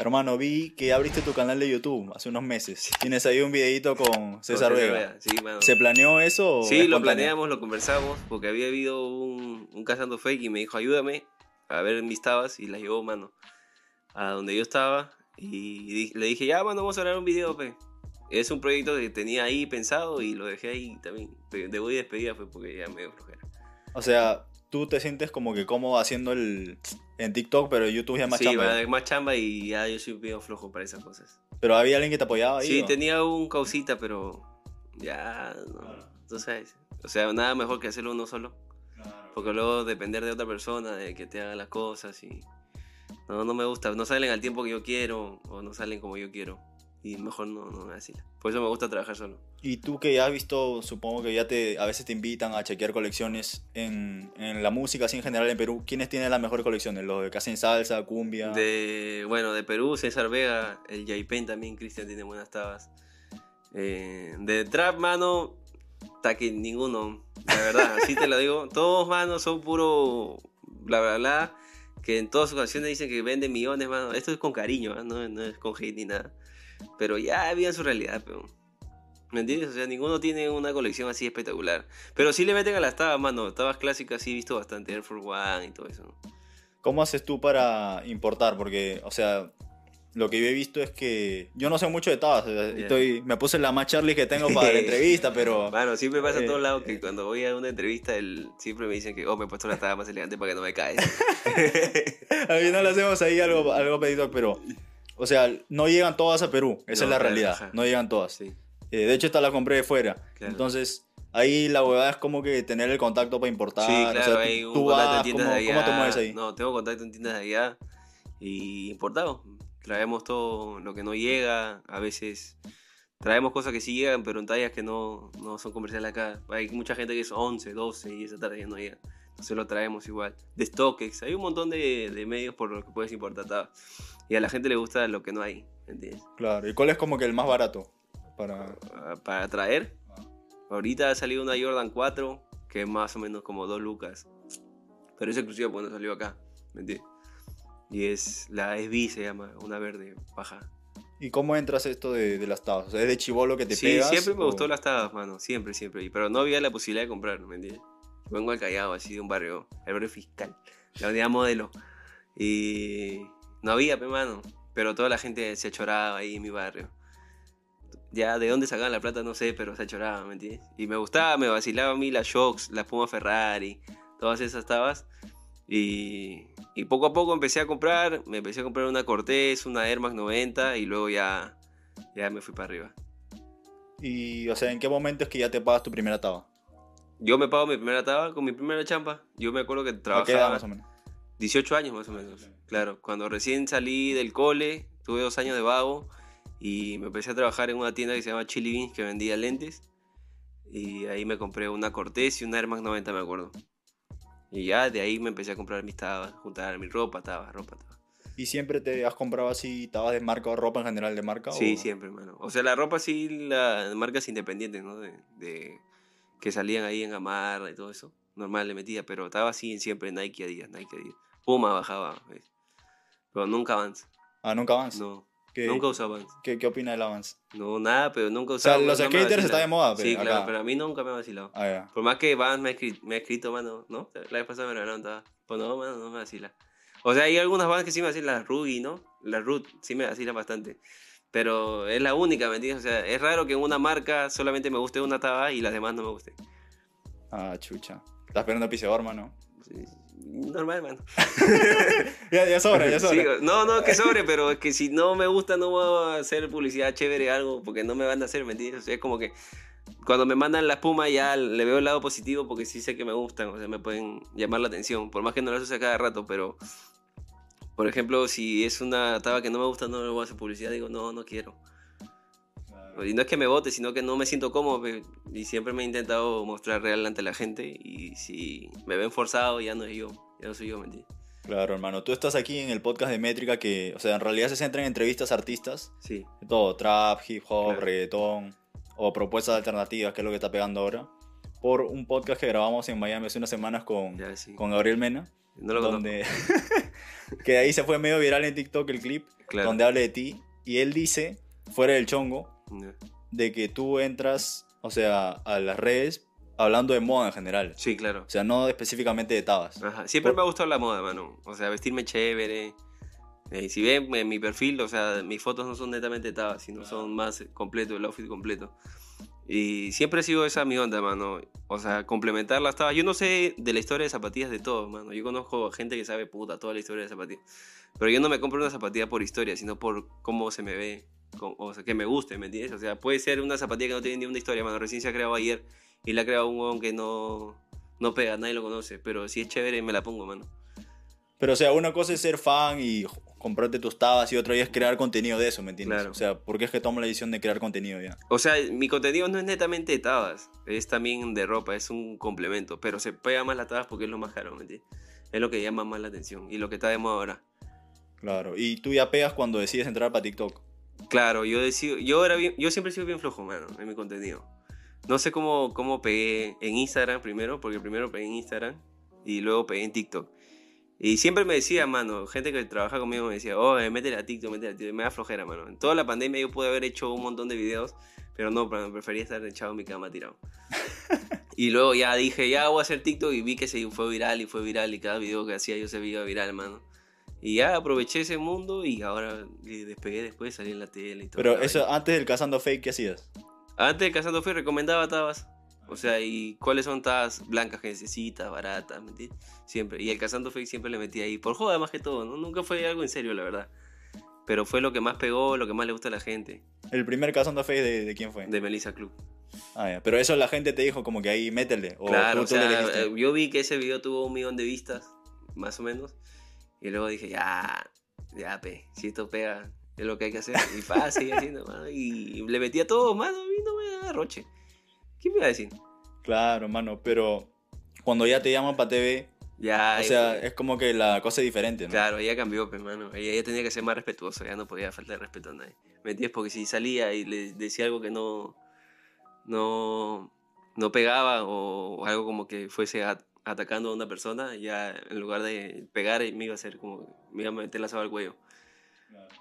Hermano, vi que abriste tu canal de YouTube hace unos meses. Tienes ahí un videito con César Vega. Sí, mano. ¿Se planeó eso? Sí, lo planeamos, lo conversamos, porque había habido un, un cazando fake y me dijo, ayúdame a ver mis tabas, y las llevó, mano, a donde yo estaba, y le dije, ya, mano, vamos a grabar un video, pe. Es un proyecto que tenía ahí pensado y lo dejé ahí también. De debut y despedida fue porque ya me dio flojera. O sea, tú te sientes como que cómodo haciendo el en TikTok, pero YouTube ya es más sí, chamba. es más chamba y ya yo soy medio flojo para esas cosas. Pero había alguien que te apoyaba ahí. Sí, ¿o? tenía un causita, pero ya, no, tú sabes. O sea, nada mejor que hacerlo uno solo. Porque luego depender de otra persona, de que te haga las cosas y... No, no me gusta, no salen al tiempo que yo quiero o no salen como yo quiero. Y mejor no, no así. Por eso me gusta trabajar solo. Y tú que ya has visto, supongo que ya te a veces te invitan a chequear colecciones en, en la música, así en general en Perú. ¿Quiénes tienen las mejores colecciones? Los que hacen salsa, cumbia. De, bueno, de Perú, César Vega, el Yaipen también, Cristian tiene buenas tabas. Eh, de Trap, mano, hasta que ninguno, la verdad, así te lo digo. Todos, mano, son puro bla bla bla. Que en todas sus canciones dicen que venden millones, mano. Esto es con cariño, ¿ah? no, no es con hate ni nada. Pero ya viven su realidad, pero. ¿Me entiendes? O sea, ninguno tiene una colección así espectacular. Pero sí le meten a las tabas, mano. Tabas clásicas sí he visto bastante. Air Force One y todo eso. ¿Cómo haces tú para importar? Porque, o sea, lo que yo he visto es que yo no sé mucho de tabas. Ya. Estoy, me puse la más Charlie que tengo para la entrevista, pero Mano, siempre pasa a Eh, todos lados que cuando voy a una entrevista, el, siempre me dicen que, oh, me he puesto la tabla más elegante para que no me caes. al final hacemos ahí algo, algo pedido, pero, o sea, no llegan todas a Perú. Esa No, es la realidad. ajá. No llegan todas. sí. Eh, de hecho, esta la compré de fuera. Claro. Entonces, ahí la huevada es como que tener el contacto para importar. Sí, o claro, sea, tú- hay un tú contacto vas, en tiendas ¿cómo, de allá. ¿Cómo te mueves ahí? No, tengo contacto en tiendas de allá y importado. Traemos todo lo que no llega. A veces traemos cosas que sí llegan, pero en tallas que no, no son comerciales acá. Hay mucha gente que es 11, 12 y esa tarde ya no llega. Entonces lo traemos igual. De StockX. Hay un montón de, de medios por los que puedes importar tabas. Y a la gente le gusta lo que no hay. ¿me ¿Entiendes? Claro. ¿Y cuál es como que el más barato? Para... Ah, para traer. Ahorita ha salido una Jordan 4 que es más o menos como 2 lucas. Pero es exclusiva cuando salió acá. ¿Me entiendes? Y es la SB se llama, una verde baja. ¿Y cómo entras esto de, de las tabas? ¿es de chivolo que te Sí, pegas? siempre me o- gustó las tabas, mano. Siempre, siempre. Pero no había la posibilidad de comprar, ¿me entiendes? Vengo al Callao, así de un barrio, el barrio fiscal, la unidad modelo. Y no había, pe, mano. Pero toda la gente se achoraba ahí en mi barrio. Ya de dónde sacaban la plata no sé, pero se achoraba, ¿me entiendes? Y me gustaba, me vacilaba a mí las Shocks, las Puma Ferrari, todas esas tabas. Y, y poco a poco empecé a comprar, me empecé a comprar una Cortez, una Air Max 90 y luego ya, ya me fui para arriba. Y, o sea, ¿en qué momento es que ya te pagas tu primera taba? Yo me pago mi primera taba con mi primera champa. Yo me acuerdo que ¿A qué edad trabajaba más o menos? 18 años más o menos. Claro, cuando recién salí del cole, tuve dos años de vago y me empecé a trabajar en una tienda que se llama Chili Beans que vendía lentes. Y ahí me compré una Cortez y una Air Max 90, me acuerdo. Y ya de ahí me empecé a comprar mis tabas, juntar mi ropa, tabas, ropa, tabas. ¿Y siempre te has comprado así tabas de marca o ropa en general de marca? Sí, o- siempre, hermano. O sea, la ropa sí, las marcas independientes, ¿no? De, de- que salían ahí en Gamarra y todo eso. Normal le metía, pero estaba así siempre Nike Adidas, Nike Adidas. Puma bajaba, ¿ves? Pero nunca Vans. Ah, ¿nunca Vans? No, ¿Qué, nunca usaba Vans. ¿qué, ¿Qué opina del Vans? No, nada, pero nunca sea, usaba. los no me skaters vacila. está de moda, Sí, pero claro, acá- pero a mí nunca me ha vacilado. Ah, ya. Por más que Vans me ha escrito, me ha escrito mano, ¿no? La vez pasada me regalaron tabas. Pues no, mano, no me vacila. O sea, hay algunas Vans que sí me vacilan, las Ruby, ¿no? Las Root sí me vacilan bastante. Pero es la única, ¿me entiendes? O sea, es raro que en una marca solamente me guste una taba y las demás no me gusten. Ah, chucha. Estás esperando piseador, hermano. Sí, Normal, mano. Ya, ya sobra, ya sobra. Sí, no, no, que sobre, pero es que si no me gusta no voy a hacer publicidad chévere algo porque no me van a hacer, ¿me entiendes? O sea, es como que cuando me mandan la espuma ya le veo el lado positivo porque sí sé que me gustan, o sea, me pueden llamar la atención, por más que no las use cada rato, pero por ejemplo, si es una taba que no me gusta, no le voy a hacer publicidad, digo, no, no quiero. Y no es que me vote, sino que no me siento cómodo y siempre me he intentado mostrar real ante la gente y si me ven forzado ya no es yo, ya no soy yo, ¿me entiendes? Claro, hermano. Tú estás aquí en el podcast de Métrica que, o sea, en realidad se centra en entrevistas a artistas. Sí. Todo, trap, hip hop, Claro. reggaetón o propuestas alternativas, que es lo que está pegando ahora. Por un podcast que grabamos en Miami hace unas semanas con, Ya, sí. con Gabriel Mena. No lo donde que ahí se fue medio viral en TikTok el clip Claro. donde habla de ti y él dice fuera del chongo de que tú entras o sea a las redes hablando de moda en general Sí, claro. o sea no específicamente de tabas Ajá. Siempre Por- me ha gustado la moda, mano. O sea, vestirme chévere. Eh, si ven en mi perfil, o sea, mis fotos no son netamente tabas, sino son más completo, el outfit completo. Y siempre ha sido esa mi onda, mano. O sea, complementar las tabas. Yo no sé de la historia de zapatillas de todos, mano. Yo conozco gente que sabe puta toda la historia de zapatillas. Pero yo no me compro una zapatilla por historia, sino por cómo se me ve. O sea, que me guste, ¿me entiendes? O sea, puede ser una zapatilla que no tiene ni una historia, mano. Recién se ha creado ayer y la ha creado un huevón que no, no pega, nadie lo conoce. Pero si es chévere, me la pongo, mano. pero o sea una cosa es ser fan y comprarte tus tabas y otra es crear contenido de eso me entiendes Claro. o sea ¿por qué es que tomo la decisión de crear contenido ya O sea, mi contenido no es netamente de tabas, es también de ropa, es un complemento, pero se pega más las tabas porque es lo más caro, ¿me entiendes? Es lo que llama más la atención y lo que está de moda ahora. claro y tú ya pegas cuando decides entrar para TikTok Claro, yo decido, yo era bien, yo siempre he sido bien flojo, mano, en mi contenido. No sé cómo, cómo pegué en Instagram primero, porque primero pegué en Instagram y luego pegué en TikTok. Y siempre me decía, mano, gente que trabaja conmigo me decía, oh, métele a TikTok, métele a TikTok. Me da flojera, mano. En toda la pandemia yo pude haber hecho un montón de videos, pero no, prefería estar echado en mi cama tirado. y luego ya dije, ya voy a hacer TikTok y vi que se fue viral y fue viral y cada video que hacía yo se veía viral, mano. Y ya aproveché ese mundo y ahora despegué después, salí en la tele y todo. pero eso antes del cazando fake qué hacías Antes de Cazando Fui recomendaba tabas. O sea, y cuáles son tabas blancas que necesitas, baratas, ¿me entiendes? Siempre. Y el Cazando Fake siempre le metí ahí. Por joda más que todo, ¿no? Nunca fue algo en serio, la verdad. Pero fue lo que más pegó, lo que más le gusta a la gente. el primer cazando fake de, de quién fue De Melissa Club. Ah, ya. Pero eso la gente te dijo como que ahí métele. O claro, tú- o tú le sea, dijiste. eh, yo vi que ese video tuvo un millón de vistas, más o menos. Y luego dije, ya, ya, pe, si esto pega, es lo que hay que hacer. Y pa, seguí haciendo, mano. Y le metí a todo, mano, y no me da roche. ¿Quién me iba a decir? Claro, mano, pero cuando ya te llaman para TV, Ya, o sea, es como que la cosa es diferente, ¿no? Claro, ella cambió, pues, mano. Ella, ella tenía que ser más respetuosa, ya no podía faltar respeto a nadie. ¿Me entiendes? Porque si salía y le decía algo que no, no, no pegaba o algo como que fuese a- atacando a una persona, ya en lugar de pegar me iba a hacer como, me iba a meter la soga al cuello.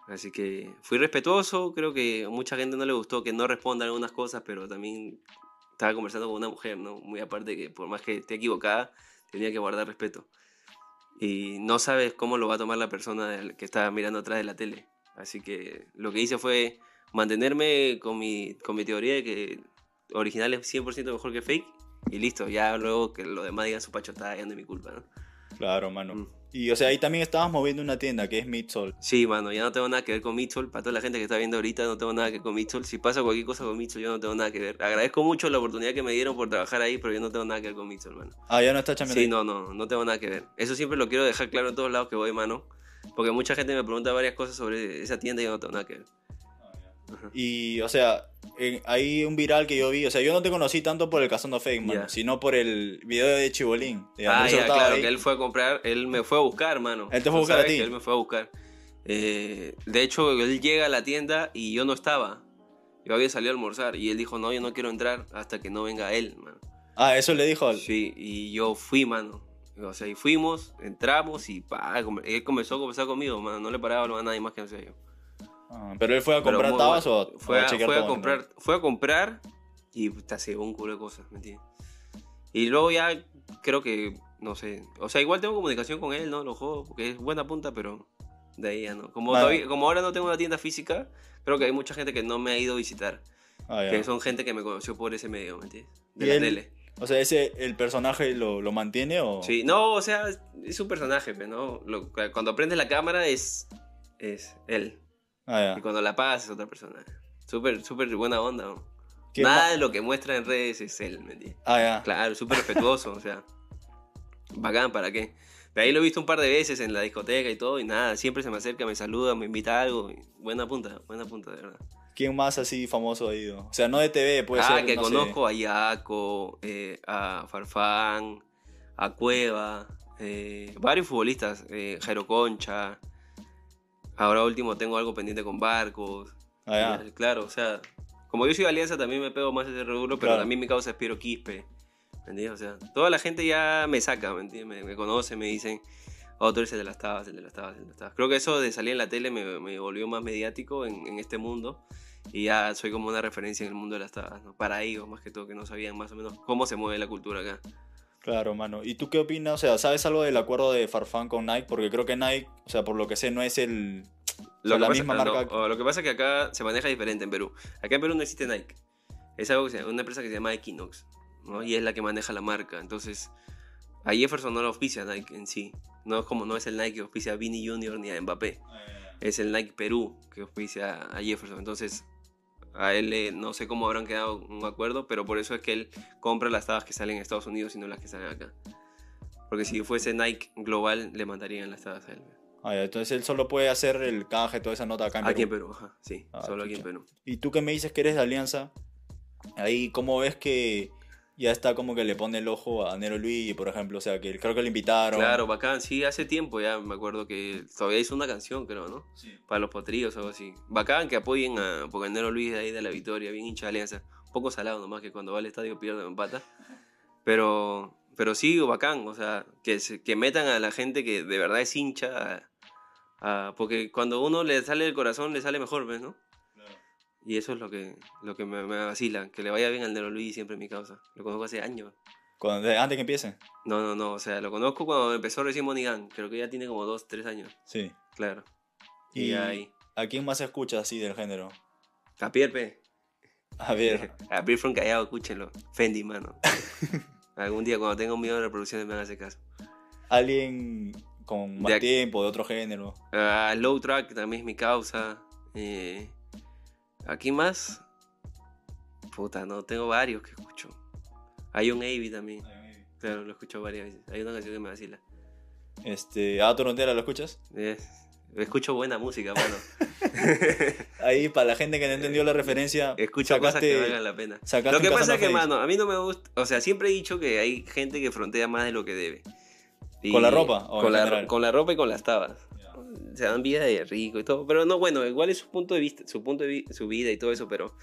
Así que fui respetuoso, creo que a mucha gente no le gustó que no responda algunas cosas, pero también estaba conversando con una mujer, ¿no? Muy aparte que por más que esté equivocada, tenía que guardar respeto. Y no sabes cómo lo va a tomar la persona que está mirando atrás de la tele. Así que lo que hice fue mantenerme con mi, con mi teoría de que original es 100% mejor que fake. Y listo, ya luego que lo demás digan su pachotada, ya no es mi culpa, ¿no? Claro, mano. Mm. Y o sea, ahí también estabas moviendo una tienda que es Midsol. Sí, mano, ya no tengo nada que ver con Mitchell. Para toda la gente que está viendo ahorita, no tengo nada que ver con Mitchell. Si pasa cualquier cosa con Mitchell, yo no tengo nada que ver. Agradezco mucho la oportunidad que me dieron por trabajar ahí, pero yo no tengo nada que ver con Mitchell, mano. Ah, ya no está chambeando. Sí, ahí. no, no, no tengo nada que ver. Eso siempre lo quiero dejar claro en todos lados que voy, mano. Porque mucha gente me pregunta varias cosas sobre esa tienda y yo no tengo nada que ver. Y, o sea, en- hay un viral que yo vi. O sea, yo no te conocí tanto por el Cazando Fake, mano, Ya. sino por el video de Chibolín. de Ah, ya, claro, ahí. que él fue a comprar, él me fue a buscar, mano. Él te fue a buscar a ti. Él me fue a buscar. Eh, de hecho, él llega a la tienda y yo no estaba. Yo había salido a almorzar y él dijo, no, yo no quiero entrar hasta que no venga él, mano. Ah, eso le dijo. al- Sí, y yo fui, mano. O sea, y fuimos, entramos y pa, él comenzó a conversar conmigo, mano. No le paraba a nadie más que no sea yo. Ah, pero él fue a comprar tabas bueno. o fue a, chequear fue a todo, ¿no? comprar fue a comprar y te hace un culo de cosas ¿me entiendes? y luego ya creo que no sé o sea igual tengo comunicación con él no lo juego porque es buena punta pero de ahí ya no como Vale. todavía- como ahora no tengo una tienda física creo que hay mucha gente que no me ha ido a visitar Ah, que son gente que me conoció por ese medio ¿me entiendes? de ¿Y la él- tele O sea, ese, el personaje lo, lo mantiene o. sí no o sea es un personaje pero no Lo- cuando prendes la cámara es es él Ah, y ya. cuando la apagas es otra persona súper súper buena onda ¿no? ¿Qué Nada de lo que muestra en redes es él, ¿me entiendes? Ah. Claro, súper respetuoso, o sea. Bacán, ¿para qué? De ahí lo he visto un par de veces en la discoteca y todo, y nada, siempre se me acerca, me saluda, me invita a algo. y buena punta, buena punta, de verdad. ¿Quién más así famoso ha ido? O sea, no de TV, puede ah, ser. que no sé. conozco a Yaco, eh, a Farfán, a Cueva, eh, varios futbolistas, eh, Jairo Concha. Ahora último tengo algo pendiente con Barcos. Ah, ya. Claro, o sea, como yo soy de Alianza también me pego más ese rubro, pero Claro. también mi causa es Piero Quispe. ¿Me entiendes? O sea, toda la gente ya me saca, ¿me entiendes? Me, me conoce, me dicen, oh, tú eres el de las tabas, el de las tabas, el de las tabas. Creo que eso de salir en la tele me, me volvió más mediático en, en este mundo. Y ya soy como una referencia en el mundo de las tabas, ¿no? Para ellos, más que todo, que no sabían más o menos cómo se mueve la cultura acá. Claro, mano. ¿Y tú qué opinas? O sea, ¿sabes algo del acuerdo de Farfán con Nike? Porque creo que Nike, o sea, por lo que sé, no es el... o sea, Lo que, la pasa, misma ah, no, marca... lo que pasa es que acá se maneja diferente en Perú. Acá en Perú no existe Nike. Es algo que se- una empresa que se llama Equinox, ¿no? Y es la que maneja la marca. Entonces, a Jefferson no lo auspicia Nike en sí. No es como no es el Nike que auspicia a Vini Junior ni a Mbappé. Es el Nike Perú que auspicia a Jefferson. Entonces, a él no sé cómo habrán quedado un acuerdo, pero por eso es que él compra las tabas que salen en Estados Unidos y no las que salen acá. Porque si fuese Nike global, le mandarían las tabas a él. Ah, entonces él solo puede hacer el canje, toda esa nota acá en Aquí en Perú. Perú, ajá, sí, Ah, solo aquí en. Perú. Y tú que me dices que eres de Alianza, ahí, ¿cómo ves que ya está como que le pone el ojo a Nero Luis, por ejemplo? O sea, que creo que le invitaron. Claro, bacán, sí, hace tiempo ya me acuerdo que todavía hizo una canción, creo, ¿no? Para los potrillos o algo así. Bacán que apoyen a porque Nero Luis de ahí de la Victoria, bien hincha de Alianza. Un poco salado nomás que cuando va al estadio pierde o empata. Pero, pero sí, bacán, o sea, que, se- que metan a la gente que de verdad es hincha. a- a- porque cuando uno le sale del corazón, le sale mejor, ¿ves, no? Y eso es lo que, lo que me, me vacila, que le vaya bien al Nero Luis siempre en mi causa. Lo conozco hace años. Cuando- antes que empiece. No, no, no, o sea, lo conozco cuando empezó recién Monigan, creo que ya tiene como dos, tres años, Sí. claro. Y, Y ahí, ¿a quién más escuchas así del género? a Pierpe, A ver, a Pierre from Callao, escúchenlo, Fendi, mano. Algún día cuando tenga un millón de reproducciones me van a hacer caso. alguien con más De tiempo, de otro género. Ah, Low Track también es mi causa. Eh, ¿Aquí más? Puta, no, tengo varios que escucho. Hay un Avi también, claro, lo escucho varias veces. Hay una canción que me vacila. Este, ¿A Torontera lo escuchas? Es- escucho buena música, mano. Ahí, para la gente que no entendió la referencia, Escucho cosas que sacaste- valgan la pena. sacaste Lo que pasa es que, mano, a mí no me gusta. O sea, siempre he dicho que hay gente que frontea más de lo que debe. Y- ¿Con la ropa o Con la, con la ropa y con las tabas. Se dan vida de rico y todo. Pero no, bueno, igual es su punto de vista, su punto de vi- su vida y todo eso, pero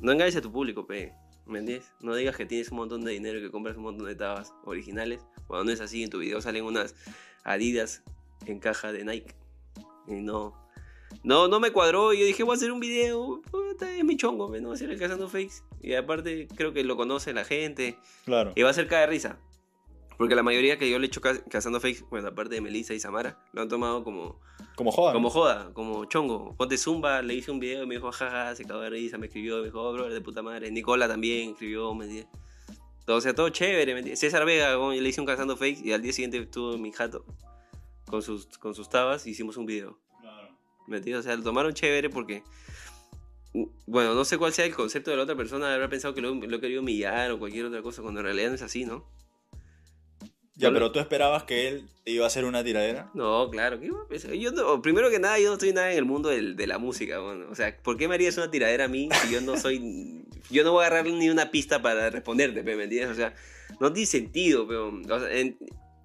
no engañes a tu público, pe. ¿Me entiendes? No digas que tienes un montón de dinero y que compras un montón de tabas originales. Cuando no es así, en tu video salen unas Adidas en caja de Nike. Y no. No, no me cuadró y yo dije, voy a hacer un video, puta, es mi chongo, me no voy a hacer el cazando fakes. Y aparte creo que lo conoce la gente Claro. y va a ser caer risa. Porque la mayoría que yo le he hecho ca- cazando fakes, bueno, aparte de Melissa y Samara, lo han tomado como, Como joda. como joda, como chongo. Ponte Zumba, le hice un video y me dijo, jaja, se cagó de risa, me escribió, me dijo, oh, bro, de puta madre. Nicola también escribió, me. Todo, o sea, todo chévere. César Vega, le hice un cazando fakes y al día siguiente estuvo en mi jato con sus, con sus tabas y hicimos un video. Claro. ¿Me entiendes? O sea, lo tomaron chévere porque. Bueno, no sé cuál sea el concepto de la otra persona, de haber pensado que lo, lo he querido humillar o cualquier otra cosa, cuando en realidad no es así, ¿no? Ya, pero tú esperabas que él iba a hacer una tiradera. No, claro. Yo no- primero que nada, yo no estoy nada en el mundo del- de la música, bueno. O sea, ¿por qué me harías una tiradera a mí si yo no soy. Yo no voy a agarrar ni una pista para responderte, ¿me entiendes? O sea, no tiene sentido, pero. O sea, en-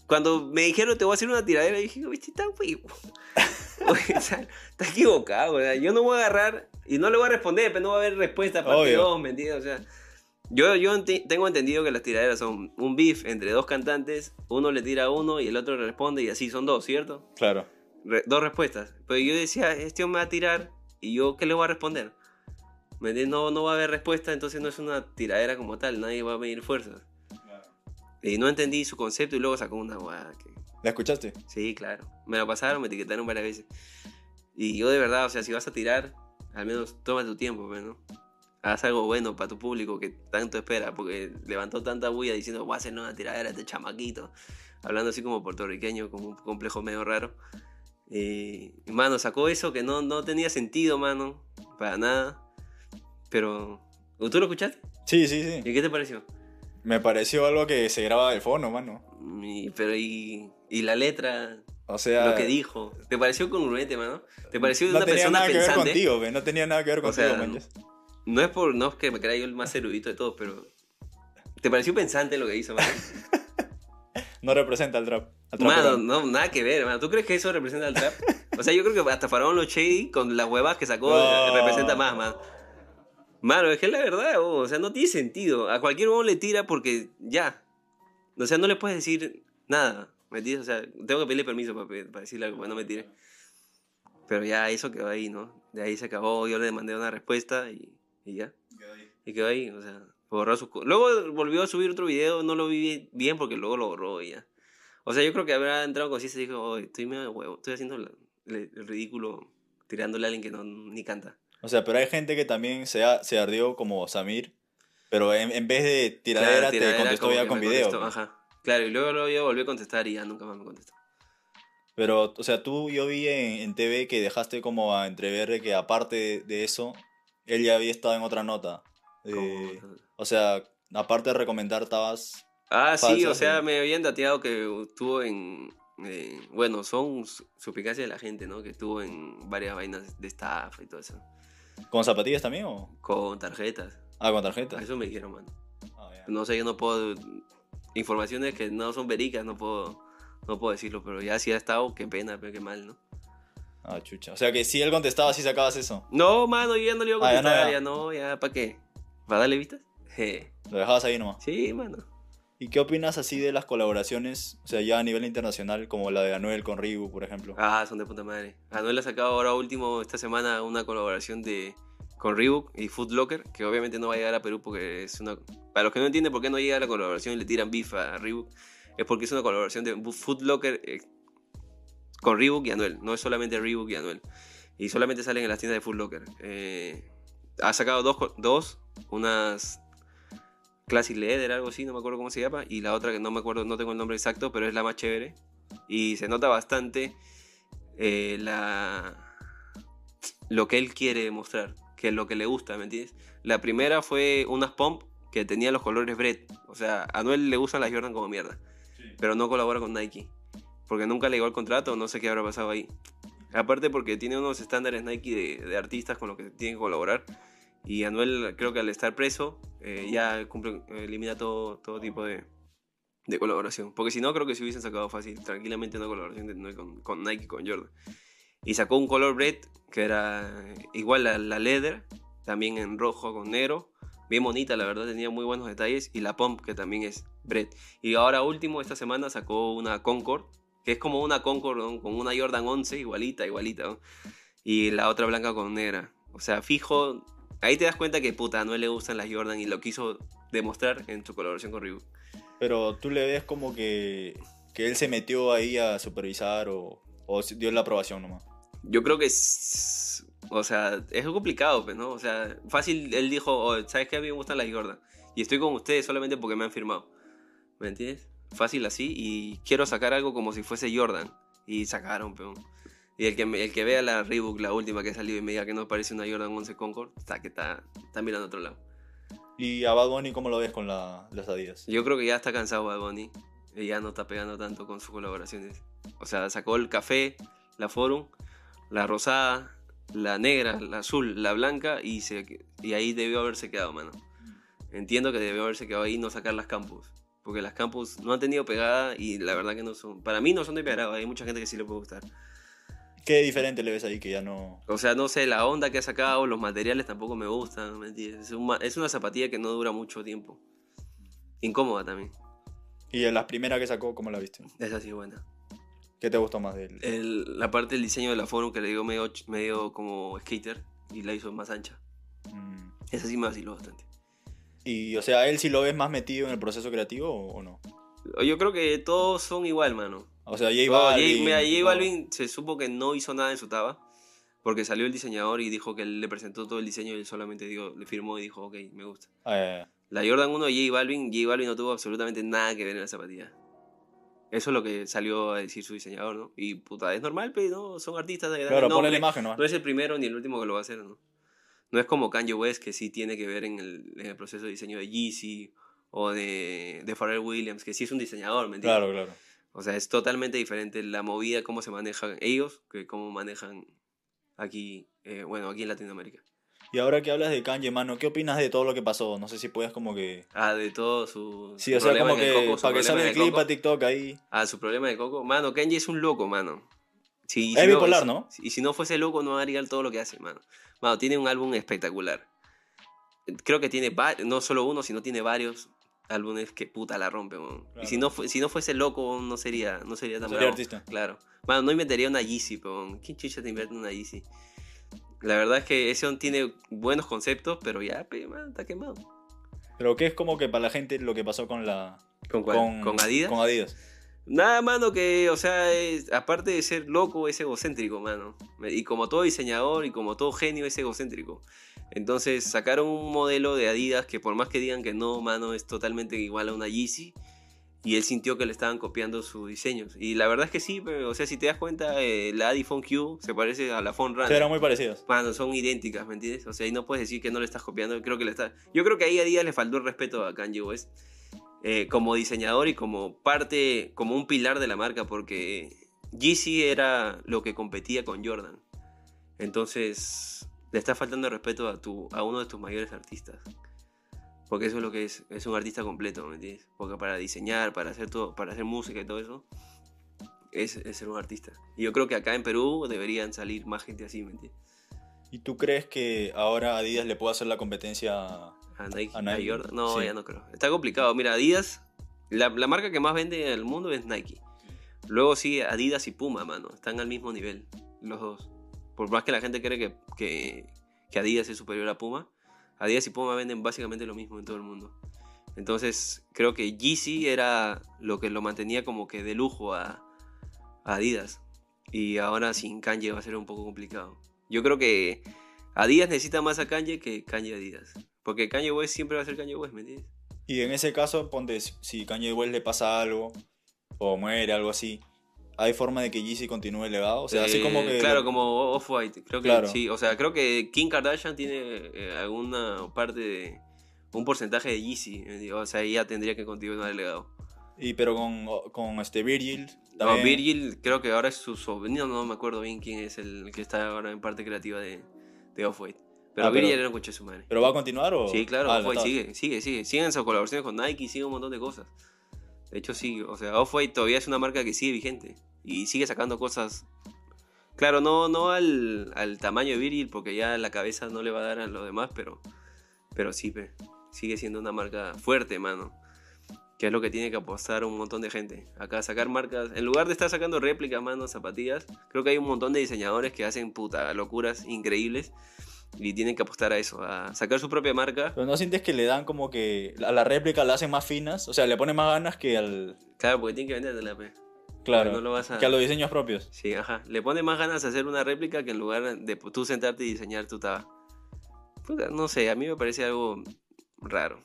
cuando me dijeron te voy a hacer una tiradera, dije, viste, está está equivocado, o sea, yo no voy a agarrar y no le voy a responder, pero no va a haber respuesta para Obvio. dos, ¿me entiendes? O sea, yo, yo tengo entendido que las tiraderas son un beef entre dos cantantes, uno le tira a uno y el otro le responde y así son dos, ¿cierto? Claro. Re- dos respuestas. Pero yo decía, este hombre va a tirar y yo, ¿qué le voy a responder? ¿Me entiendes? No, no va a haber respuesta, entonces no es una tiradera como tal, nadie va a medir fuerzas. Y no entendí su concepto y luego sacó una guada que... ¿La escuchaste? Sí, claro. Me lo pasaron, me etiquetaron varias veces. Y yo de verdad, o sea, si vas a tirar, al menos toma tu tiempo, pues, ¿no? Haz algo bueno para tu público que tanto espera, porque levantó tanta bulla diciendo, voy a hacer una tiradera a este chamaquito. Hablando así como puertorriqueño, como un complejo medio raro. Y, y, mano, sacó eso que no, no tenía sentido, mano, para nada. Pero, ¿tú lo escuchaste? Sí, sí, sí. ¿Y qué te pareció? Me pareció algo que se graba del fondo, mano. Y- pero, y, y la letra, O sea, lo que dijo, ¿te pareció congruente, mano? ¿Te pareció de no una tenía persona nada que ver pensante? contigo, ve, no tenía nada que ver O contigo, sea, manches. No es por no es que me crea yo el más erudito de todos, pero ¿te pareció pensante lo que hizo, mano? No representa al trap. Al trap Mano, no, nada que ver, mano. ¿Tú crees que eso representa al trap? O sea, yo creo que hasta Faraón Los Shady, con las huevas que sacó, No. representa más, mano. Mano, es que es la verdad, oh, o sea, no tiene sentido. A cualquier huevón le tira porque ya. O sea, no le puedes decir nada, ¿me entiendes? O sea, tengo que pedirle permiso para, para decirle algo, para no me tire. Pero ya eso quedó ahí, ¿no? De ahí se acabó, yo le mandé una respuesta y, y ya. Y quedó ahí, o sea, borró su... Luego volvió a subir otro video, no lo vi bien porque luego lo borró y ya. O sea, yo creo que habrá entrado con y dijo, oye, estoy medio huevo, estoy haciendo la- le- el ridículo tirándole a alguien que no, ni canta. O sea, pero hay gente que también se, ha- se ardió como Samir, pero en, en vez de tiradera, Claro, te tiradera, contestó como ya con video. contestó. Ajá. Claro, y luego, luego yo volví a contestar y ya nunca más me contestó. Pero, o sea, tú, yo vi en, en TV que dejaste como a entrever que aparte de, de eso, él ya había estado en otra nota. Eh, o sea, aparte de recomendar, estabas... Ah, sí, falsas, o sea, sí. me habían dateado que estuvo en... eh, bueno, son su- suplicacias de la gente, ¿no? Que estuvo en varias vainas de estafa y todo eso. ¿Con zapatillas también o...? Con tarjetas. Ah, con tarjeta. Eso me dijeron, mano. Ah, ya. No sé, yo no puedo... Informaciones que no son vericas, no puedo, no puedo decirlo, pero ya si ha estado, qué pena, pero qué mal, ¿no? Ah, chucha. O sea, que si él contestaba, sí sacabas eso. No, mano, yo ya no le iba a Ah, ya no, contestar, ya. ya no, ya, ¿para qué? ¿Para darle vistas? Je. Lo dejabas ahí nomás. Sí, mano. ¿Y qué opinas así de las colaboraciones, o sea, ya a nivel internacional, como la de Anuel con Ribu, por ejemplo? Ah, son de puta madre. Anuel ha sacado ahora último esta semana una colaboración de con Reebok y Foot Locker, que obviamente no va a llegar a Perú porque es una... Para los que no entienden por qué no llega la colaboración y le tiran beef a Reebok, es porque es una colaboración de Foot Locker eh, con Reebok y Anuel, no es solamente Reebok y Anuel. Y solamente salen en las tiendas de Foot Locker. Eh, ha sacado dos, dos, unas Classic Leather, algo así, no me acuerdo cómo se llama, y la otra que no me acuerdo, no tengo el nombre exacto, pero es la más chévere. Y se nota bastante eh, la lo que él quiere mostrar, que es lo que le gusta, ¿me entiendes? La primera fue unas pump que tenían los colores Bread. O sea, a Anuel le gustan las Jordan como mierda, pero no colabora con Nike. Porque nunca le llegó el contrato, no sé qué habrá pasado ahí. Aparte porque tiene unos estándares Nike de, de artistas con los que tiene que colaborar. Y Anuel creo que al estar preso eh, ya cumple, elimina todo, todo tipo de, de colaboración. Porque si no, creo que se hubiesen sacado fácil, tranquilamente una colaboración de con, con Nike, con Jordan. Y sacó un color Bread que era igual a la Leather, también en rojo con negro. Bien bonita, la verdad, tenía muy buenos detalles. Y la Pump, que también es Bread. Y ahora último, esta semana sacó una Concord, que es como una Concord ¿no? con una Jordan 11, igualita, igualita. ¿no? Y la otra blanca con negra. O sea, fijo, ahí te das cuenta que puta, no le gustan las Jordan y lo quiso demostrar en su colaboración con Reebok. Pero tú le ves como que, que él se metió ahí a supervisar o, o dio la aprobación nomás. Yo creo que es, o sea, es complicado, pues, ¿no? O sea, fácil, él dijo, oh, ¿sabes qué? A mí me gustan las Jordan. Y estoy con ustedes solamente porque me han firmado. ¿Me entiendes? Fácil así. Y quiero sacar algo como si fuese Jordan. Y sacaron, peón. Y el que, el que vea la Reebok, la última que ha salido y me diga que no parece una Jordan 11 Concord, está que está, está mirando a otro lado. ¿Y a Bad Bunny cómo lo ves con la- las Adidas? Yo creo que ya está cansado Bad Bunny. Ya no está pegando tanto con sus colaboraciones. O sea, sacó el café, la Forum, la rosada, la negra, la azul, la blanca y, se, y ahí debió haberse quedado, mano. Entiendo que debió haberse quedado ahí y no sacar las campus. Porque las campus no han tenido pegada y la verdad que no son... Para mí no son de mi agrado, hay mucha gente que sí le puede gustar. ¿Qué diferente le ves ahí que ya no... O sea, no sé, la onda que ha sacado, los materiales tampoco me gustan, ¿me entiendes? Es, un es una zapatilla que no dura mucho tiempo. Incómoda también. ¿Y en las primeras que sacó, cómo la viste? Esa sí buena. ¿Qué te gustó más de él? El- la parte del diseño de la Forum que le dio medio, medio como skater y la hizo más ancha. Mm. Esa sí me vaciló bastante. Y, o sea, ¿él sí lo ves más metido en el proceso creativo o, o no? Yo creo que todos son igual, mano. O sea, J J- Balvin... J no. Balvin se supo que no hizo nada en su taba. Porque salió el diseñador y dijo que él le presentó todo el diseño y él solamente dijo, le firmó y dijo, ok, me gusta. Ya. La Jordan 1 de J Balvin, J Balvin no tuvo absolutamente nada que ver en la zapatilla. Eso es lo que salió a decir su diseñador, ¿no? Y puta, es normal, pero no, son artistas de Claro, no, ponle la imagen, ¿no? No es el primero ni el último que lo va a hacer, ¿no? No es como Kanye West que sí tiene que ver en el, en el proceso de diseño de Yeezy o de, de Pharrell Williams, que sí es un diseñador, ¿me entiendes? Claro, claro. O sea, es totalmente diferente la movida, cómo se manejan ellos, que cómo manejan aquí, eh, bueno, aquí en Latinoamérica. Y ahora que hablas de Kanye, mano, ¿qué opinas de todo lo que pasó? No sé si puedes como que... Ah, de todo su. Sí, o sea, problema como que coco, para que salga el clip a TikTok ahí... Ah, su problema de Coco. Mano, Kenji es un loco, mano. Si, Es si bipolar, ¿no? Y si no fuese loco, no haría todo lo que hace, mano. Mano, tiene un álbum espectacular. Creo que tiene no solo uno, sino tiene varios álbumes que puta la weón. Claro. Y si no, si no fuese loco, no sería, no sería tan Sería bravo. artista. Claro. Mano, no invertiría una Yeezy, weón. ¿Quién chucha te invierte en una Yeezy? La verdad es que ese weón tiene buenos conceptos, pero ya, pe, man, está quemado. Pero que es como que para la gente lo que pasó con la. ¿Con cuál? ¿Con, Adidas? Con Adidas. Nada, mano, que, o sea, es- aparte de ser loco, es egocéntrico, mano. Y como todo diseñador y como todo genio, es egocéntrico. Entonces sacaron un modelo de Adidas que por más que digan que no, mano, es totalmente igual a una Yeezy. Y él sintió que le estaban copiando sus diseños. Y la verdad es que sí, pero, o sea, si te das cuenta, eh, la Adi Phone Q se parece a la Phone Sí, Runner. eran muy parecidas. Mano, son idénticas, ¿me entiendes? O sea, ahí no puedes decir que no le estás copiando. Creo que le está. Yo creo que ahí a Díaz le faltó el respeto a Kanye West eh, como diseñador y como parte, como un pilar de la marca, porque Yeezy era lo que competía con Jordan. Entonces, le está faltando respeto a, tu, a uno de tus mayores artistas. Porque eso es lo que es, es un artista completo, ¿me entiendes? Porque para diseñar, para hacer todo, para hacer música y todo eso, es, es ser un artista. Y yo creo que acá en Perú deberían salir más gente así, ¿me entiendes? ¿Y tú crees que ahora Adidas le puede hacer la competencia a- A Nike, A Jordan. No, sí. ya no creo. Está complicado. Mira, Adidas, la, la marca que más vende en el mundo es Nike. Luego sigue Adidas y Puma, mano. Están al mismo nivel, los dos. Por más que la gente cree que, que, que Adidas es superior a Puma, Adidas y Puma venden básicamente lo mismo en todo el mundo. Entonces, creo que Yeezy era lo que lo mantenía como que de lujo a, a Adidas. Y ahora sin Kanye va a ser un poco complicado. Yo creo que Adidas necesita más a Kanye que Kanye a Adidas. Porque Kanye West siempre va a ser Kanye West, ¿me entiendes? Y en ese caso, ponte, si- Kanye West le pasa algo, o muere, algo así, ¿hay forma de que Yeezy continúe el legado? O sea, así Eh, como que... Claro, como Off-White. Creo que Claro. sí. O sea, creo que Kim Kardashian tiene eh, alguna parte de. Un porcentaje de Yeezy. eh, O sea, ella tendría que continuar el legado. Y pero con, con este Virgil... No, también- Virgil creo que ahora es su sobrino. No me acuerdo bien quién es el que está ahora en parte creativa de, de Off-White. Pero Ah, pero- Virgil era un coche de su madre. ¿Pero va a continuar o...? Sí, claro, Ah, Off-White sigue, sigue, sigue. Siguen sus colaboraciones con Nike, sigue un montón de cosas. De hecho, sí, o sea, Off-White todavía es una marca que sigue vigente y sigue sacando cosas. Claro, no, no al, al tamaño de Virgil, porque ya la cabeza no le va a dar a los demás, pero, pero sí, pe, sigue siendo una marca fuerte, mano. Que es lo que tiene que apostar un montón de gente. Acá sacar marcas, en lugar de estar sacando réplicas, mano, zapatillas, creo que hay un montón de diseñadores que hacen puta locuras increíbles y tienen que apostar a eso, a sacar su propia marca Pero no sientes que le dan como que a la réplica la hacen más finas, o sea, le ponen más ganas que al... Claro, porque tiene que venderte pe. Claro, No lo vas a... que a los diseños propios. Sí, ajá. Le pone más ganas hacer una réplica que en lugar de tú sentarte y diseñar tu taba. Puta, no sé, a mí me parece algo raro.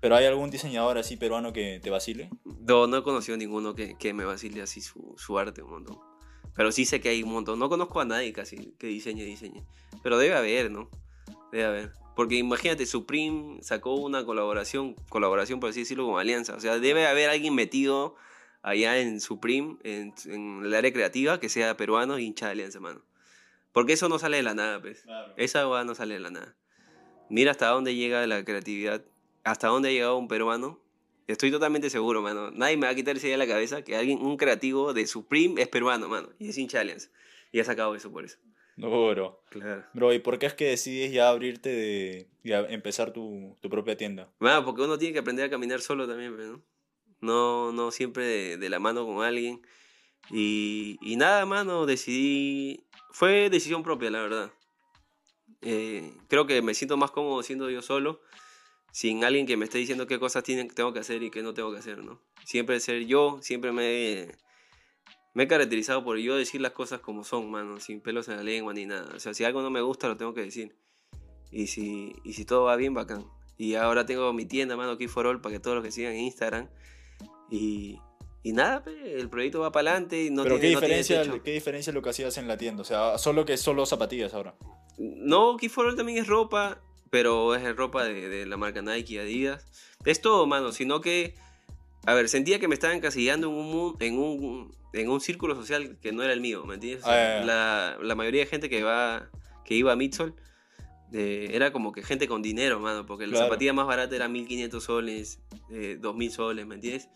¿Pero hay algún diseñador así peruano que te vacile? No, no he conocido ninguno que, que me vacile así su, su arte un montón. Pero sí sé que hay un montón. No conozco a nadie casi que diseñe, diseñe. Pero debe haber, ¿no? Debe haber. Porque imagínate, Supreme sacó una colaboración, colaboración por así decirlo, con Alianza. O sea, debe haber alguien metido allá en Supreme, en, en el área creativa, que sea peruano y hincha de Alianza, mano. Porque eso no sale de la nada, pues. Esa hueá no sale de la nada. Mira hasta dónde llega la creatividad, hasta dónde ha llegado un peruano. Estoy totalmente seguro, mano. Nadie me va a quitar esa idea de la cabeza que alguien, un creativo de Supreme es peruano, mano. Y es de Alianza. Y ha sacado eso por eso. No, bro. Claro. Bro, ¿y por qué es que decides ya abrirte de, y empezar tu, tu propia tienda? Bueno, porque uno tiene que aprender a caminar solo también, ¿no? No, no siempre de, de la mano con alguien. Y, y nada, mano, decidí... Fue decisión propia, la verdad. Eh, creo que me siento más cómodo siendo yo solo, sin alguien que me esté diciendo qué cosas tienen, tengo que hacer y qué no tengo que hacer, ¿no? Siempre ser yo, siempre me, he- me he caracterizado por yo decir las cosas como son, mano, sin pelos en la lengua ni nada. O sea, si algo no me gusta, lo tengo que decir. Y si, y si todo va bien, bacán. Y ahora tengo mi tienda, mano, Key for All, para que todos los que sigan en Instagram. Y, y nada, el proyecto va para adelante. Y no ¿Pero tiene, qué, no diferencia, techo. qué diferencia es lo que hacías en la tienda? O sea, solo que solo zapatillas ahora. No, Key for All también es ropa, pero es ropa de, de la marca Nike Adidas. Es todo, mano, sino que, a ver, sentía que me estaban encasillando en un, en un, en un círculo social que no era el mío, ¿me entiendes? Ah, ya, ya. La, la mayoría de gente que, va, que iba a Midsol eh, era como que gente con dinero, mano, porque la Claro. zapatilla más barata era 1500 soles, eh, 2000 soles, ¿me entiendes?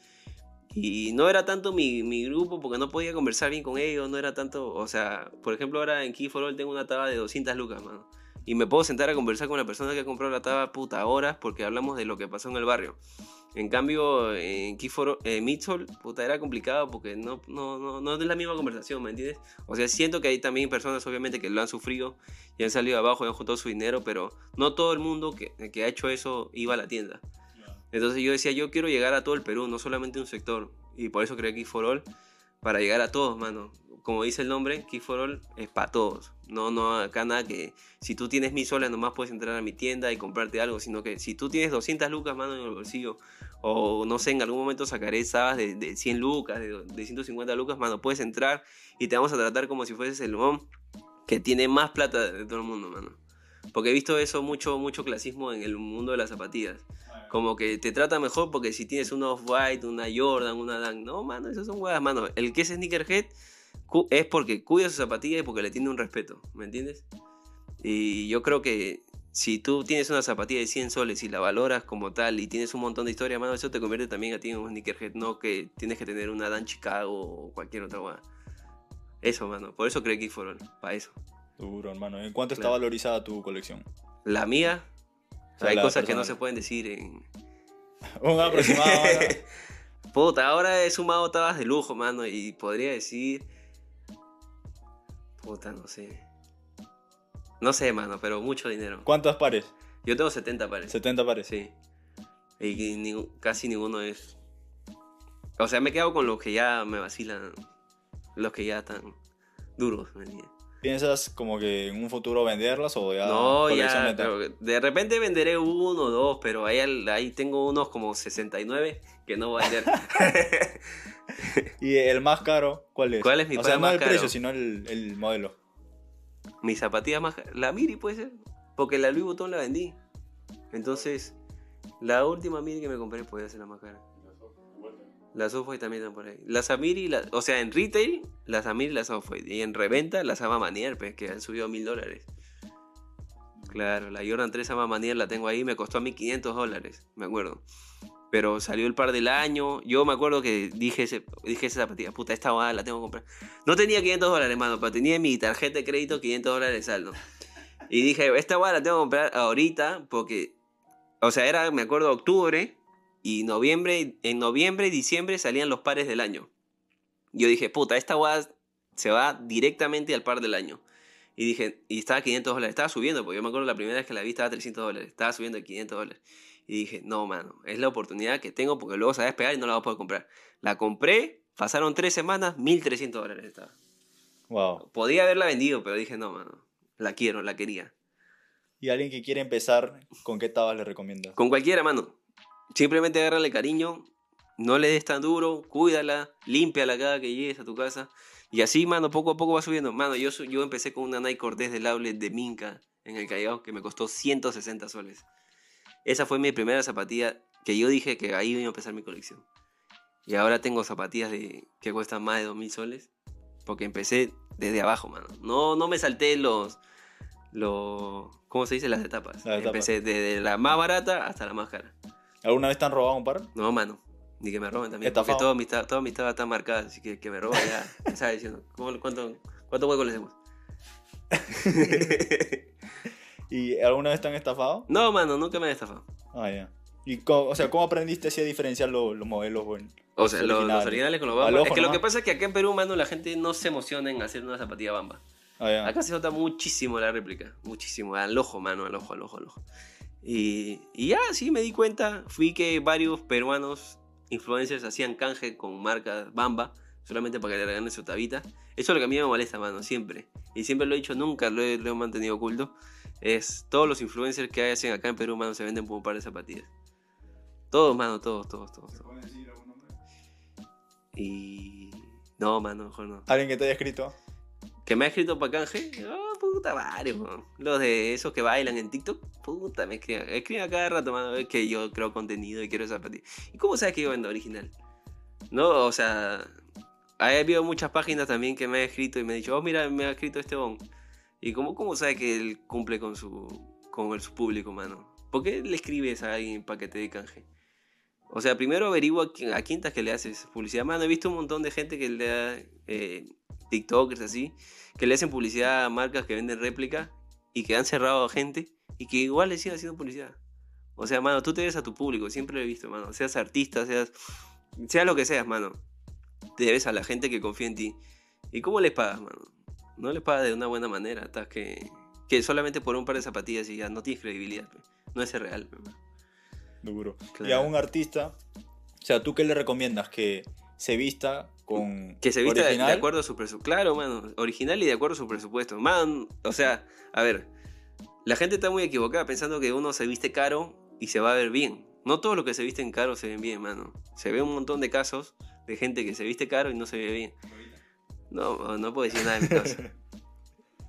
Y no era tanto mi, mi grupo porque no podía conversar bien con ellos, no era tanto, o sea, por ejemplo ahora en Key for All tengo una tabla de 200 lucas, mano. Y me puedo sentar a conversar con la persona que ha comprado la taba puta horas porque hablamos de lo que pasó en el barrio. En cambio, en Keyforo, eh, Mitsol, puta, era complicado porque no, no, no, no es la misma conversación, ¿me entiendes? O sea, siento que hay también personas, obviamente, que lo han sufrido y han salido abajo y han juntado su dinero, pero no todo el mundo que, que ha hecho eso iba a la tienda. Entonces yo decía, yo quiero llegar a todo el Perú, no solamente un sector. Y por eso creé Key All, para llegar a todos, mano. Como dice el nombre, Key for All es para todos. No, no, acá nada que si tú tienes mil soles nomás puedes entrar a mi tienda y comprarte algo, sino que si tú tienes 200 lucas, mano, en el bolsillo, o no sé, en algún momento sacaré sabas de, de 100 lucas, de, de 150 lucas, mano, puedes entrar y te vamos a tratar como si fueses el hombre que tiene más plata de todo el mundo, mano. Porque he visto eso mucho, mucho clasismo en el mundo de las zapatillas. Como que te trata mejor porque si tienes una Off-White, una Jordan, una Dan. No, mano, esas son huevas, mano. El que es sneakerhead es porque cuida sus zapatillas y porque le tiene un respeto, ¿me entiendes? Y yo creo que si tú tienes una zapatilla de 100 soles y la valoras como tal y tienes un montón de historia, mano, eso te convierte también a ti en un sneakerhead, no que tienes que tener una Dan Chicago o cualquier otra hueá. Eso, mano. Por eso creo que fueron, para eso. Duro, hermano. ¿En cuánto está valorizada tu colección? La mía, O sea, hay cosas que no se pueden decir en, Un aproximado. Puta, ahora he sumado tabas de lujo, mano, y podría decir. Puta, no sé. No sé, mano, pero mucho dinero. ¿Cuántos pares? Yo tengo 70 pares. 70 pares. Sí. Y ni- casi ninguno es. O sea, me quedo con los que ya me vacilan. Los que ya están duros, ¿me entiendes? ¿Piensas como que en un futuro venderlas o ya? No, ya. de repente venderé uno o dos, pero ahí, ahí tengo unos como 69 que no voy a vender. ¿Y el más caro cuál es? ¿Cuál es mi O sea, no el precio, sino el, el modelo. Mi zapatilla más. La Miri puede ser. Porque la Louis Vuitton la vendí. Entonces, la última Miri que me compré podía ser la más cara. Las Off-White también están por ahí. Las Amiri, la- o sea, en retail, las Amiri y las Off-White. Y en reventa, las Ama Manier, pues, que han subido mil dólares. Claro, la Jordan 3 Ama Manier la tengo ahí, me costó a mí 500 dólares, me acuerdo. Pero salió el par del año. Yo me acuerdo que dije, ese, dije esa zapatilla, puta, esta guada la tengo que comprar. No tenía 500 dólares, mano, pero tenía en mi tarjeta de crédito 500 dólares de saldo. Y dije, esta guada la tengo que comprar ahorita porque, o sea, era, me acuerdo, octubre y noviembre, en noviembre y diciembre salían los pares del año. Yo dije, puta, esta guada se va directamente al par del año. Y dije, y estaba a 500 dólares, estaba subiendo, porque yo me acuerdo la primera vez que la vi estaba a 300 dólares, estaba subiendo a 500 dólares. Y dije, no, mano, es la oportunidad que tengo porque luego se va a despegar y no la voy a poder comprar. La compré, pasaron tres semanas, 1300 dólares estaba. Wow. Podía haberla vendido, pero dije, no, mano, la quiero, la quería. ¿Y alguien que quiere empezar, con qué tabas le recomiendas? Con cualquiera, mano. Simplemente agárrale cariño, no le des tan duro, cuídala, límpiala cada que llegues a tu casa. Y así, mano, poco a poco va subiendo. Mano, yo, yo empecé con una Nike Cortez del outlet de Minca en el Callao que me costó 160 soles. Esa fue mi primera zapatilla que yo dije que ahí iba a empezar mi colección. Y ahora tengo zapatillas de, que cuestan más de 2000 soles. Porque empecé desde abajo, mano. No, no me salté los, los. ¿Cómo se dice? Las etapas. Las etapas. Empecé desde la más barata hasta la más cara. ¿Alguna vez te han robado un par? No, mano. Ni que me roben también. Estafado. Porque todas mis, ta- todas mis tabas están marcadas. Así que que me roben ya. ¿Sabes? Diciendo, ¿cómo- ¿cuánto, ¿Cuánto hueco le hacemos? ¿Y alguna vez te han estafado? no, mano, nunca me han estafado. Ah, ya. ¿Y cómo, o sea, cómo aprendiste así a diferenciar lo- los modelos? Bueno? O sea, Los lo- originales. los originales con los ojo Es que lo que pasa es que acá en Perú, mano, la gente no se emociona en hacer una zapatilla bamba. Ah, ya. Acá se nota muchísimo la réplica, muchísimo, al ojo, mano, al ojo, al ojo, al ojo. Y, y ya, sí, me di cuenta, fui que varios peruanos influencers hacían canje con marcas Bamba, solamente para que le regalen su tabita. Eso es lo que a mí me molesta, mano, siempre. Y siempre lo he dicho, nunca lo he, lo he mantenido oculto. Es todos los influencers que hacen acá en Perú, mano, se venden por un par de zapatillas. Todos, mano, todos, todos, todos. todos. Y... No, mano, mejor no. ¿Alguien que te haya escrito? ¿Que me ha escrito para canje? Oh, puta, varios, weón. Los de esos que bailan en TikTok, puta, me escriben. Escriben a cada rato, mano, es que yo creo contenido y quiero esa. ¿Y cómo sabes que yo vendo original? No, o sea, ha habido muchas páginas también que me han escrito y me han dicho, oh, mira, me ha escrito este bon. ¿Y cómo, cómo sabe que él cumple con su, con el- su público, mano? ¿Por qué le escribes a alguien para que te dé canje? O sea, primero averigua a estás que le haces publicidad. Mano, he visto un montón de gente que le da eh, TikTokers así, que le hacen publicidad a marcas que venden réplica y que han cerrado gente y que igual le siguen haciendo publicidad. O sea, mano, tú te debes a tu público, siempre lo he visto, mano. Seas artista, seas. Sea lo que seas, mano. Te debes a la gente que confía en ti. ¿Y cómo les pagas, mano? No les pagas de una buena manera, hasta que. Que solamente por un par de zapatillas y ya no tienes credibilidad, no es real. mano. Duro. Y Claro. a un artista, o sea, ¿tú qué le recomiendas? Que se vista con Que se vista de- original? de acuerdo a su presupuesto. Claro, mano. Original y de acuerdo a su presupuesto. Man, o sea, a ver. La gente está muy equivocada pensando que uno se viste caro y se va a ver bien. No todo lo que se viste en caro se ven bien, mano. Se ve un montón de casos de gente que se viste caro y no se ve bien. No, no puedo decir nada de mi caso.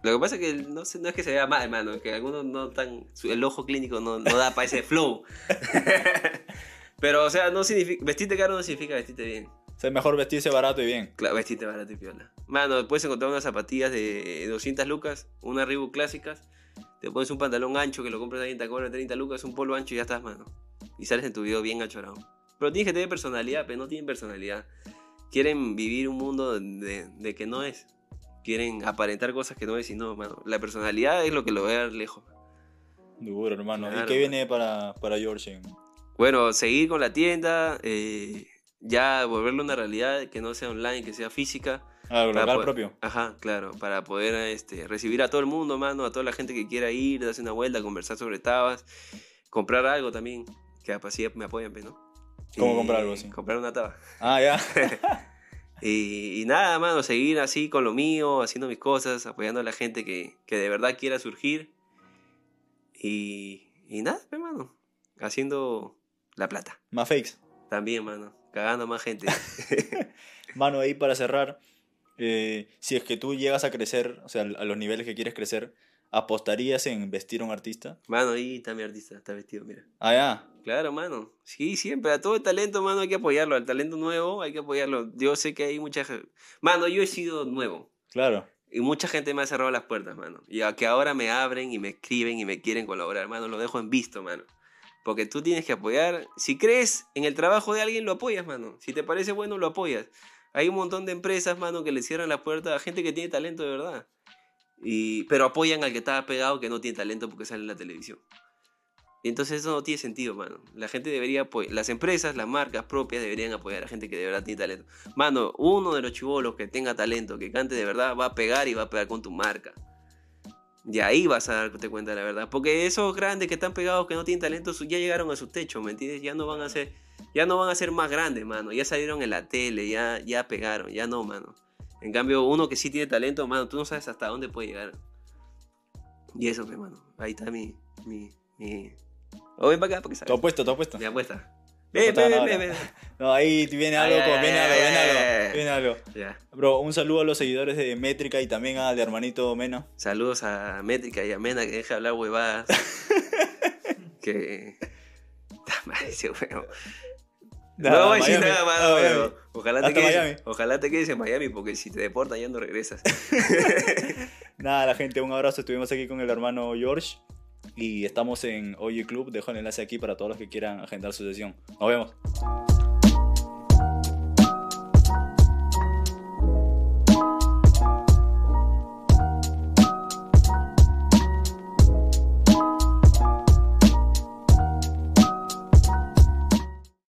Lo que pasa es que no, sé- no es que se vea mal, mano. Que algunos no tan. El ojo clínico no, no da para ese flow. Pero, o sea, no significa. Vestirte caro no significa vestirte bien. Sea, es mejor vestirse barato y bien. Claro, vestirte barato y piola. Mano, puedes encontrar unas zapatillas de 200 lucas, unas Reebok clásicas, te pones un pantalón ancho que lo compras ahí en te cobran 30 lucas, un polo ancho y ya estás, mano. Y sales en tu video bien achorado. Pero tienes que tener personalidad, pero no tienen personalidad. Quieren vivir un mundo de, de que no es. Quieren aparentar cosas que no es y no, mano. La personalidad es lo que lo ve lejos. Duro, hermano. ¿Y qué viene para, para George? en- Bueno, seguir con la tienda, eh, ya volverlo una realidad, que no sea online, que sea física. Ah, local propio. Ajá, claro, para poder este, recibir a todo el mundo, mano, a toda la gente que quiera ir, darse una vuelta, conversar sobre tabas, comprar algo también, que así me apoyan, pues, ¿no? ¿Cómo Y comprar algo así? Comprar una taba. Ah, ya. Y, y nada, mano, seguir así con lo mío, haciendo mis cosas, apoyando a la gente que, que de verdad quiera surgir. Y, y nada, pues, mano, haciendo la plata. Más fakes. También, mano, cagando a más gente. Mano, ahí para cerrar, eh, si es que tú llegas a crecer, o sea, a los niveles que quieres crecer, ¿apostarías en vestir a un artista? mano, ahí está mi artista, está vestido, mira. Ah, ya. Claro, mano. Sí, siempre. A todo el talento, mano, hay que apoyarlo. Al talento nuevo hay que apoyarlo. Yo sé que hay mucha gente. Mano, yo he sido nuevo. Claro. Y mucha gente me ha cerrado las puertas, mano. Y a que ahora me abren y me escriben y me quieren colaborar, mano. Lo dejo en visto, mano. Porque tú tienes que apoyar. Si crees en el trabajo de alguien, lo apoyas, mano. Si te parece bueno, lo apoyas. Hay un montón de empresas, mano, que le cierran la puerta a gente que tiene talento de verdad. Y, pero apoyan al que está pegado que no tiene talento porque sale en la televisión. Y entonces eso no tiene sentido, mano. La gente debería apoyar, las empresas, las marcas propias deberían apoyar a gente que de verdad tiene talento. Mano, uno de los chivolos que tenga talento, que cante de verdad, va a pegar y va a pegar con tu marca. Y ahí vas a darte cuenta de la verdad. Porque esos grandes que están pegados, que no tienen talento, ya llegaron a su techo, ¿me entiendes? Ya no van a ser, ya no van a ser más grandes, mano. Ya salieron en la tele, ya, ya pegaron, ya no, mano. En cambio, uno que sí tiene talento, mano, tú no sabes hasta dónde puede llegar. Y eso, pues, mano. Ahí está mi, mi, mi... Oh, ven para acá, porque Todo sabes. puesto, todo puesto. Mi apuesta. No nada ven, ahora. ven, No, ahí viene algo, con- viene algo, viene algo, viene algo. Ya. Bro, un saludo a los seguidores de Métrica y también al hermanito Mena. Saludos a Métrica y a Mena que deja de hablar huevadas. que. Ese huevo. No Da, voy a decir nada más, Ah, ojalá te, quedes, Miami. ojalá te quedes en Miami porque si te deportan ya no regresas. Nada, la gente, un abrazo. Estuvimos aquí con el hermano George y estamos en Oye Club. Dejo el enlace aquí para todos los que quieran agendar su sesión. Nos vemos.